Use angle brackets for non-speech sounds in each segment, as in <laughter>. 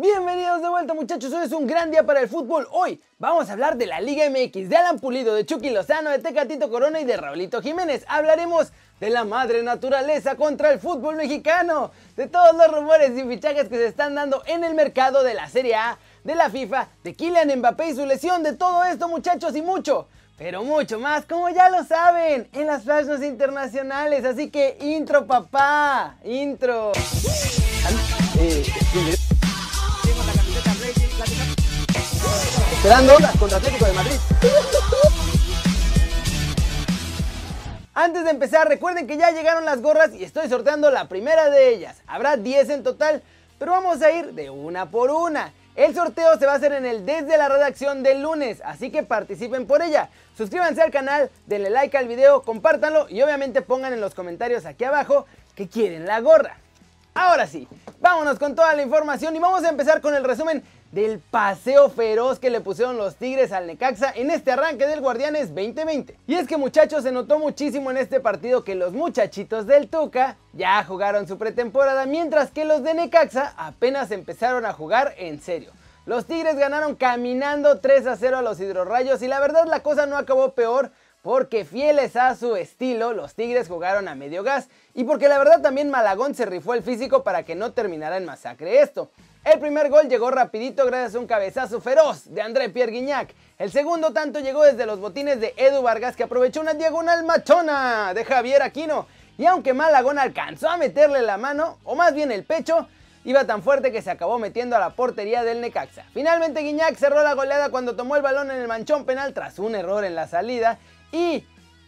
Bienvenidos de vuelta muchachos, hoy es un gran día para el fútbol. Hoy vamos a hablar de la Liga MX, de Alan Pulido, de Chucky Lozano, de Tecatito Corona y de Raulito Jiménez. Hablaremos de la madre naturaleza contra el fútbol mexicano, de todos los rumores y fichajes que se están dando en el mercado de la Serie A, de la FIFA, de Kylian Mbappé y su lesión, de todo esto muchachos y mucho, pero mucho más, como ya lo saben, en las flashes internacionales. Así que intro papá, intro. Eh, Esperando contra Atlético de Madrid. Antes de empezar, recuerden que ya llegaron las gorras y estoy sorteando la primera de ellas. Habrá 10 en total, pero vamos a ir de una por una. El sorteo se va a hacer en el desde la redacción del lunes, así que participen por ella. Suscríbanse al canal, denle like al video, compártanlo y obviamente pongan en los comentarios aquí abajo que quieren la gorra. Ahora sí, vámonos con toda la información y vamos a empezar con el resumen del paseo feroz que le pusieron los Tigres al Necaxa en este arranque del Guardianes 2020. Y es que muchachos se notó muchísimo en este partido que los muchachitos del Tuca ya jugaron su pretemporada mientras que los de Necaxa apenas empezaron a jugar en serio. Los Tigres ganaron caminando 3 a 0 a los Hidrorrayos y la verdad la cosa no acabó peor porque fieles a su estilo, los Tigres jugaron a medio gas y porque la verdad también Malagón se rifó el físico para que no terminara en masacre esto. El primer gol llegó rapidito gracias a un cabezazo feroz de André Pierre Guignac. El segundo tanto llegó desde los botines de Edu Vargas que aprovechó una diagonal machona de Javier Aquino. Y aunque Malagón alcanzó a meterle la mano, o más bien el pecho, iba tan fuerte que se acabó metiendo a la portería del Necaxa. Finalmente Guiñac cerró la goleada cuando tomó el balón en el manchón penal tras un error en la salida y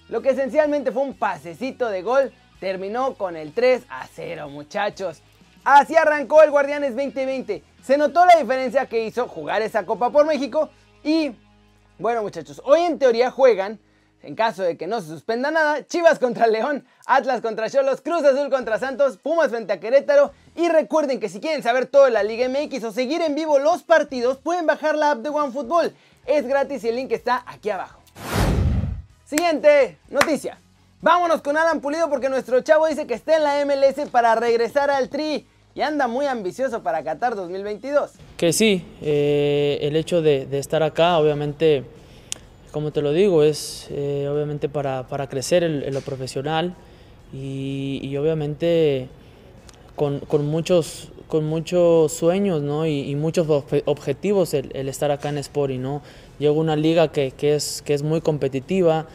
lo que esencialmente fue un pasecito de gol terminó con el 3 a 0 muchachos. Así arrancó el Guardianes 2020. Se notó la diferencia que hizo jugar esa Copa por México y bueno muchachos, hoy en teoría juegan, en caso de que no se suspenda nada, Chivas contra León, Atlas contra Cholos, Cruz Azul contra Santos, Pumas frente a Querétaro y recuerden que si quieren saber todo de la Liga MX o seguir en vivo los partidos pueden bajar la app de OneFootball. Es gratis y el link está aquí abajo. Siguiente noticia. Vámonos con Alan Pulido porque nuestro chavo dice que está en la MLS para regresar al Tri y anda muy ambicioso para Qatar 2022. Que sí, eh, el hecho de, estar acá, obviamente, como te lo digo, es eh, obviamente para, crecer en, lo profesional y, obviamente con, muchos, con muchos sueños ¿no? y, muchos objetivos el, estar acá en Sporting. ¿no? Llego a una liga que, que, es, que es muy competitiva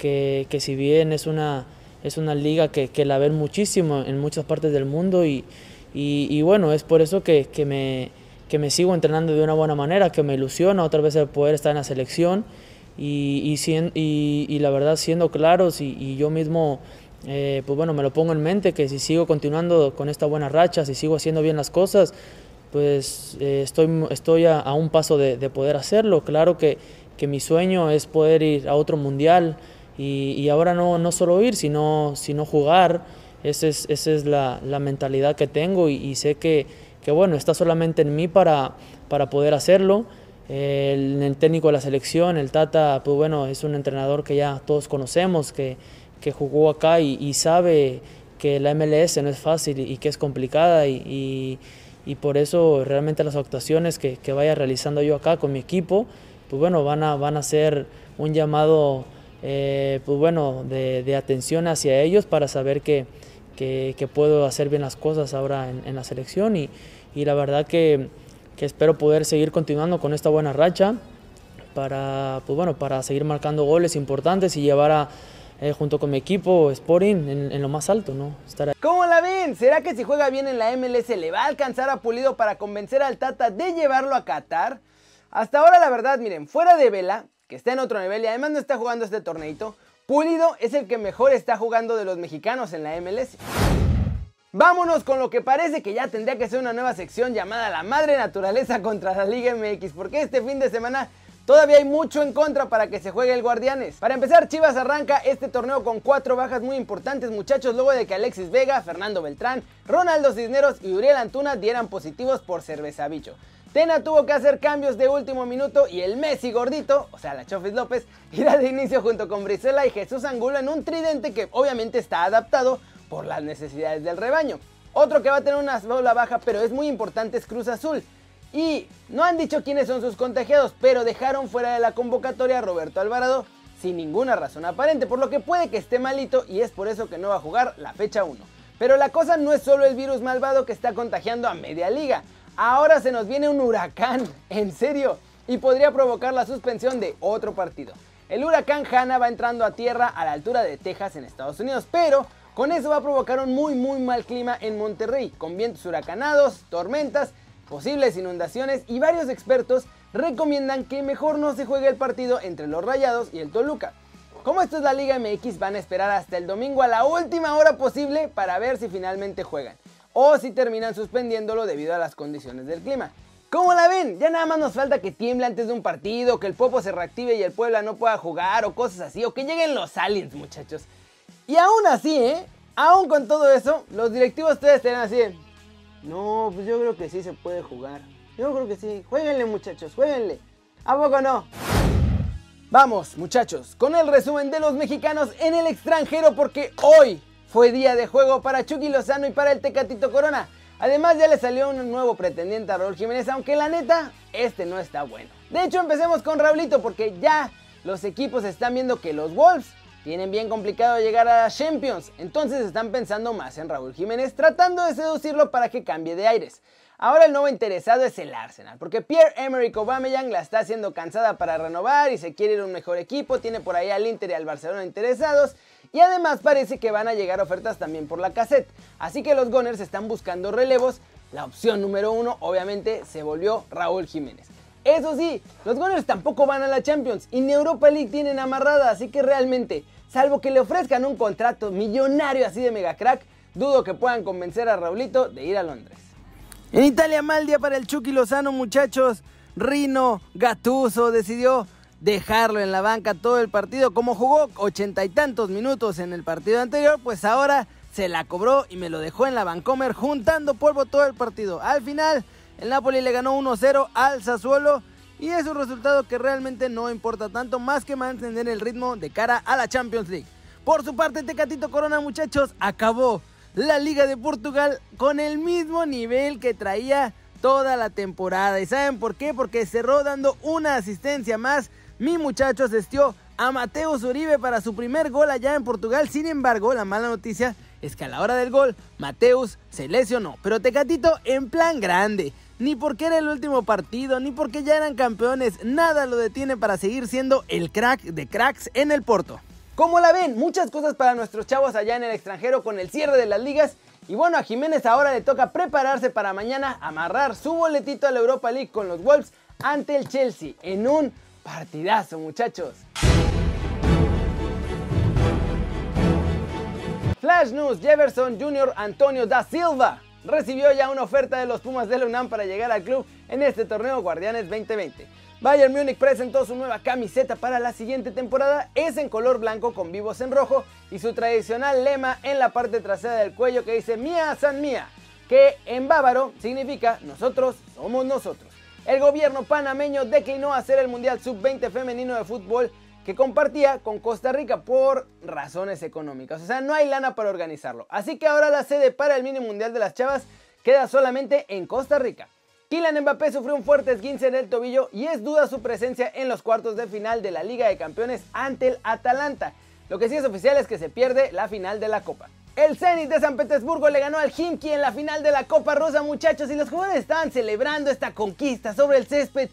que, si bien es una, es una liga que, la ven muchísimo en muchas partes del mundo y, y, bueno, es por eso que, me, que me sigo entrenando de una buena manera, que me ilusiona otra vez el poder estar en la selección y, y, y la verdad siendo claros y, yo mismo... Eh, pues bueno, me lo pongo en mente que si sigo continuando con esta buena racha, si sigo haciendo bien las cosas, pues eh, estoy, estoy a, un paso de, de, poder hacerlo. Claro que, que mi sueño es poder ir a otro mundial, y, ahora no, no solo ir, sino, sino jugar. Esa es, esa es la, la, mentalidad que tengo y, sé que, que, bueno, está solamente en mí para, para poder hacerlo. El, el, técnico de la selección, el Tata, pues bueno, es un entrenador que ya todos conocemos, que, que jugó acá y, sabe que la MLS no es fácil y que es complicada y, y por eso realmente las actuaciones que, que, vaya realizando yo acá con mi equipo, pues bueno, van a, van a ser un llamado eh, pues bueno, de, atención hacia ellos para saber que, que, puedo hacer bien las cosas ahora en, la selección y, y la verdad que, que, espero poder seguir continuando con esta buena racha para, pues bueno, para seguir marcando goles importantes y llevar a, eh, junto con mi equipo Sporting en, en, lo más alto, ¿no? Estar ¿Cómo la ven? ¿Será que si juega bien en la MLS le va a alcanzar a Pulido para convencer al Tata de llevarlo a Qatar? Hasta ahora la verdad, miren, fuera de Vela, que está en otro nivel y además no está jugando este torneito, Pulido es el que mejor está jugando de los mexicanos en la MLS. Vámonos con lo que parece que ya tendría que ser una nueva sección llamada La Madre Naturaleza contra la Liga MX, porque este fin de semana todavía hay mucho en contra para que se juegue el Guardianes. Para empezar, Chivas arranca este torneo con cuatro bajas muy importantes, muchachos, luego de que Alexis Vega, Fernando Beltrán, Ronaldo Cisneros y Uriel Antuna dieran positivos por cerveza bicho. Tena tuvo que hacer cambios de último minuto y el Messi gordito, o sea la Chofis López, <laughs> irá de inicio junto con Brisela y Jesús Angulo en un tridente que obviamente está adaptado por las necesidades del rebaño. Otro que va a tener una sola baja pero es muy importante es Cruz Azul. Y no han dicho quiénes son sus contagiados, pero dejaron fuera de la convocatoria a Roberto Alvarado sin ninguna razón aparente, por lo que puede que esté malito y es por eso que no va a jugar la fecha 1. Pero la cosa no es solo el virus malvado que está contagiando a media liga. Ahora se nos viene un huracán, en serio, y podría provocar la suspensión de otro partido. El huracán Hanna va entrando a tierra a la altura de Texas en Estados Unidos, pero con eso va a provocar un muy muy mal clima en Monterrey, con vientos huracanados, tormentas, posibles inundaciones y varios expertos recomiendan que mejor no se juegue el partido entre los Rayados y el Toluca. Como esto es la Liga MX, van a esperar hasta el domingo a la última hora posible para ver si finalmente juegan o si terminan suspendiéndolo debido a las condiciones del clima. ¿Cómo la ven? Ya nada más nos falta que tiemble antes de un partido, que el Popo se reactive y el Puebla no pueda jugar o cosas así, o que lleguen los aliens, muchachos. Y aún así, ¿eh? Aún con todo eso, los directivos ustedes estarán así. No, pues yo creo que sí se puede jugar. Yo creo que sí. Jueguenle, muchachos, jueguenle. ¿A poco no? Vamos, muchachos, con el resumen de los mexicanos en el extranjero porque hoy fue día de juego para Chucky Lozano y para el Tecatito Corona. Además ya le salió un nuevo pretendiente a Raúl Jiménez, aunque la neta, este no está bueno. De hecho, empecemos con Raulito porque ya los equipos están viendo que los Wolves tienen bien complicado llegar a la Champions, entonces están pensando más en Raúl Jiménez, tratando de seducirlo para que cambie de aires. Ahora el nuevo interesado es el Arsenal, porque Pierre-Emerick Aubameyang la está haciendo cansada para renovar y se quiere ir a un mejor equipo, tiene por ahí al Inter y al Barcelona interesados y además parece que van a llegar ofertas también por la cassette. Así que los Gunners están buscando relevos, la opción número uno obviamente se volvió Raúl Jiménez. Eso sí, los Gunners tampoco van a la Champions y ni Europa League tienen amarrada, así que realmente, salvo que le ofrezcan un contrato millonario así de mega crack, dudo que puedan convencer a Raulito de ir a Londres. En Italia mal día para el Chucky Lozano, muchachos. Rino Gatuso decidió dejarlo en la banca todo el partido. Como jugó ochenta y tantos minutos en el partido anterior, pues ahora se la cobró y me lo dejó en la Vancomer juntando polvo todo el partido. Al final, el Napoli le ganó 1-0 al Sassuolo y es un resultado que realmente no importa tanto más que mantener el ritmo de cara a la Champions League. Por su parte, Tecatito Corona, muchachos, acabó la Liga de Portugal con el mismo nivel que traía toda la temporada. ¿Y saben por qué? Porque cerró dando una asistencia más. Mi muchacho asistió a Mateus Uribe para su primer gol allá en Portugal. Sin embargo, la mala noticia es que a la hora del gol, Mateus se lesionó. Pero Tecatito en plan grande ni porque era el último partido, ni porque ya eran campeones, nada lo detiene para seguir siendo el crack de cracks en el Porto. Como la ven, muchas cosas para nuestros chavos allá en el extranjero con el cierre de las ligas. Y bueno, a Jiménez ahora le toca prepararse para mañana amarrar su boletito a la Europa League con los Wolves ante el Chelsea en un partidazo, muchachos. Flash News, Jefferson Jr. Antonio da Silva recibió ya una oferta de los Pumas de la UNAM para llegar al club en este torneo Guardianes 2020. Bayern Múnich presentó su nueva camiseta para la siguiente temporada, es en color blanco con vivos en rojo y su tradicional lema en la parte trasera del cuello que dice Mía San Mía, que en bávaro significa nosotros somos nosotros. El gobierno panameño declinó hacer el Mundial Sub-20 femenino de fútbol que compartía con Costa Rica por razones económicas. O sea, no hay lana para organizarlo. Así que ahora la sede para el mini mundial de las chavas queda solamente en Costa Rica. Kylian Mbappé sufrió un fuerte esguince en el tobillo y es duda su presencia en los cuartos de final de la Liga de Campeones ante el Atalanta. Lo que sí es oficial es que se pierde la final de la Copa. El Zenit de San Petersburgo le ganó al Himki en la final de la Copa Rosa, muchachos, y los jugadores estaban celebrando esta conquista sobre el césped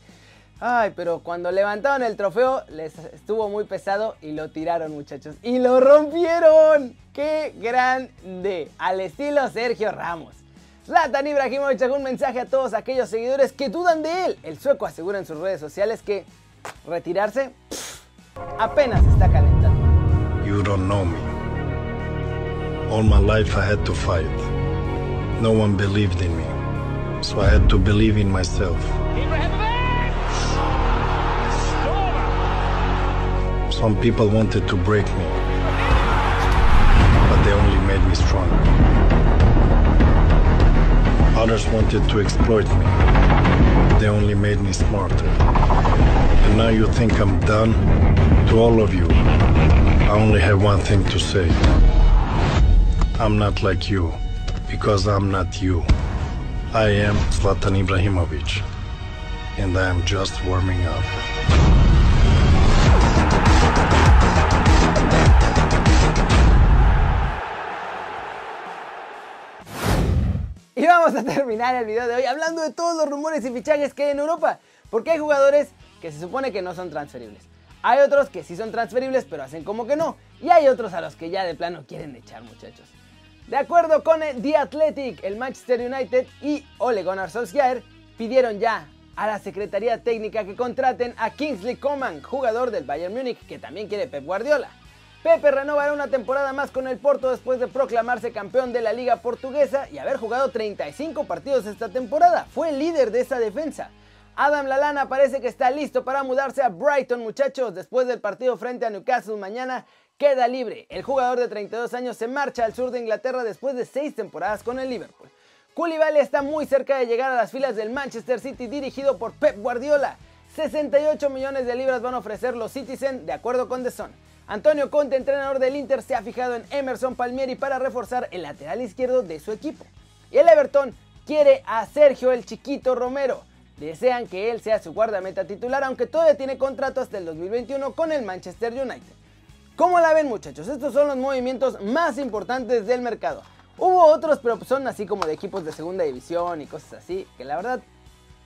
Ay, pero cuando levantaron el trofeo les estuvo muy pesado y lo tiraron, muchachos. ¡Y lo rompieron! ¡Qué grande! Al estilo Sergio Ramos. Zlatan Ibrahimovic dejó un mensaje a todos aquellos seguidores que dudan de él. El sueco asegura en sus redes sociales que retirarse apenas está calentando. You don't know me. All my life I had to fight. No one believed in me. So I had to believe in myself. Some people wanted to break me, but they only made me stronger. Others wanted to exploit me. They only made me smarter. And now you think I'm done? To all of you, I only have one thing to say. I'm not like you, because I'm not you. I am Zlatan Ibrahimovic, and I'm just warming up. Y vamos a terminar el video de hoy hablando de todos los rumores y fichajes que hay en Europa. Porque hay jugadores que se supone que no son transferibles. Hay otros que sí son transferibles pero hacen como que no. Y hay otros a los que ya de plano quieren echar muchachos. De acuerdo con The Athletic, el Manchester United y Ole Gunnar Solskjaer pidieron ya a la Secretaría Técnica que contraten a Kingsley Coman, jugador del Bayern Múnich, que también quiere Pep Guardiola. Pepe renovará una temporada más con el Porto después de proclamarse campeón de la Liga Portuguesa y haber jugado 35 partidos esta temporada. Fue el líder de esa defensa. Adam Lalana parece que está listo para mudarse a Brighton, muchachos. Después del partido frente a Newcastle mañana, queda libre. El jugador de 32 años se marcha al sur de Inglaterra después de 6 temporadas con el Liverpool. Koulibaly está muy cerca de llegar a las filas del Manchester City dirigido por Pep Guardiola. 68 millones de libras van a ofrecer los Citizen de acuerdo con The Sun. Antonio Conte, entrenador del Inter, se ha fijado en Emerson Palmieri para reforzar el lateral izquierdo de su equipo. Y el Everton quiere a Sergio el Chiquito Romero. Desean que él sea su guardameta titular, aunque todavía tiene contrato hasta el 2021 con el Manchester United. ¿Cómo la ven muchachos? Estos son los movimientos más importantes del mercado. Hubo otros, pero son así como de equipos de segunda división y cosas así, que la verdad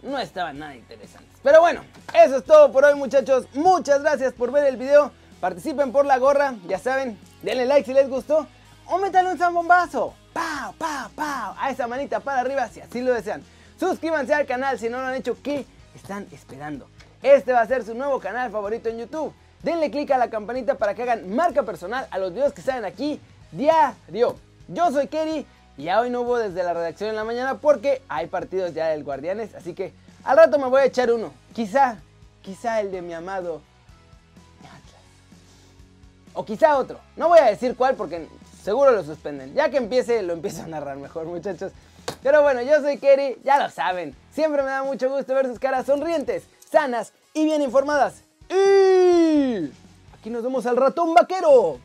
no estaban nada interesantes. Pero bueno, eso es todo por hoy muchachos. Muchas gracias por ver el video. Participen por la gorra, ya saben, denle like si les gustó. O métanle un zambombazo. ¡Pau, pau, pau! A esa manita para arriba si así lo desean. Suscríbanse al canal si no lo han hecho. ¿Qué están esperando? Este va a ser su nuevo canal favorito en YouTube. Denle click a la campanita para que hagan marca personal a los videos que salen aquí diario. Yo soy Kerry y hoy no hubo desde la redacción en la mañana porque hay partidos ya del Guardianes. Así que al rato me voy a echar uno. Quizá, quizá el de mi amado o quizá otro. No voy a decir cuál porque seguro lo suspenden. Ya que empiece, lo empiezo a narrar mejor, muchachos. Pero bueno, yo soy Kerry, ya lo saben. Siempre me da mucho gusto ver sus caras sonrientes, sanas y bien informadas. Aquí nos vemos al ratón vaquero.